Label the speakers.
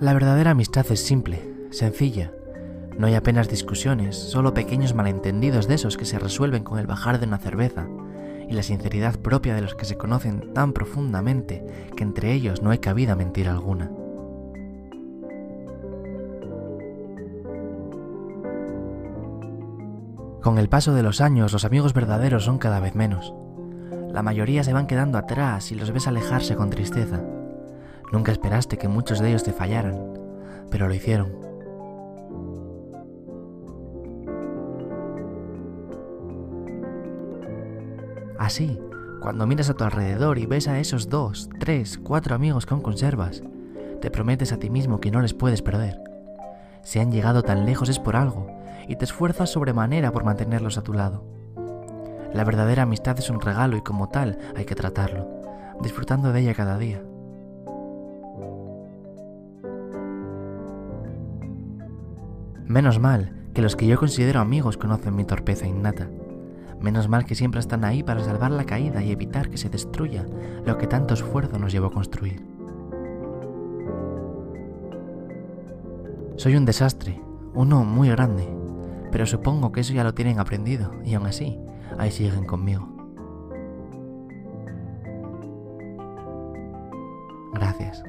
Speaker 1: La verdadera amistad es simple, sencilla. No hay apenas discusiones, solo pequeños malentendidos de esos que se resuelven con el bajar de una cerveza y la sinceridad propia de los que se conocen tan profundamente que entre ellos no hay cabida mentira alguna. Con el paso de los años, los amigos verdaderos son cada vez menos. La mayoría se van quedando atrás y los ves alejarse con tristeza. Nunca esperaste que muchos de ellos te fallaran, pero lo hicieron. Así, cuando miras a tu alrededor y ves a esos dos, tres, cuatro amigos aún conservas, te prometes a ti mismo que no les puedes perder. Si han llegado tan lejos es por algo, y te esfuerzas sobremanera por mantenerlos a tu lado. La verdadera amistad es un regalo y como tal hay que tratarlo, disfrutando de ella cada día. Menos mal que los que yo considero amigos conocen mi torpeza innata. Menos mal que siempre están ahí para salvar la caída y evitar que se destruya lo que tanto esfuerzo nos llevó a construir. Soy un desastre, uno muy grande, pero supongo que eso ya lo tienen aprendido y aún así, ahí siguen conmigo. Gracias.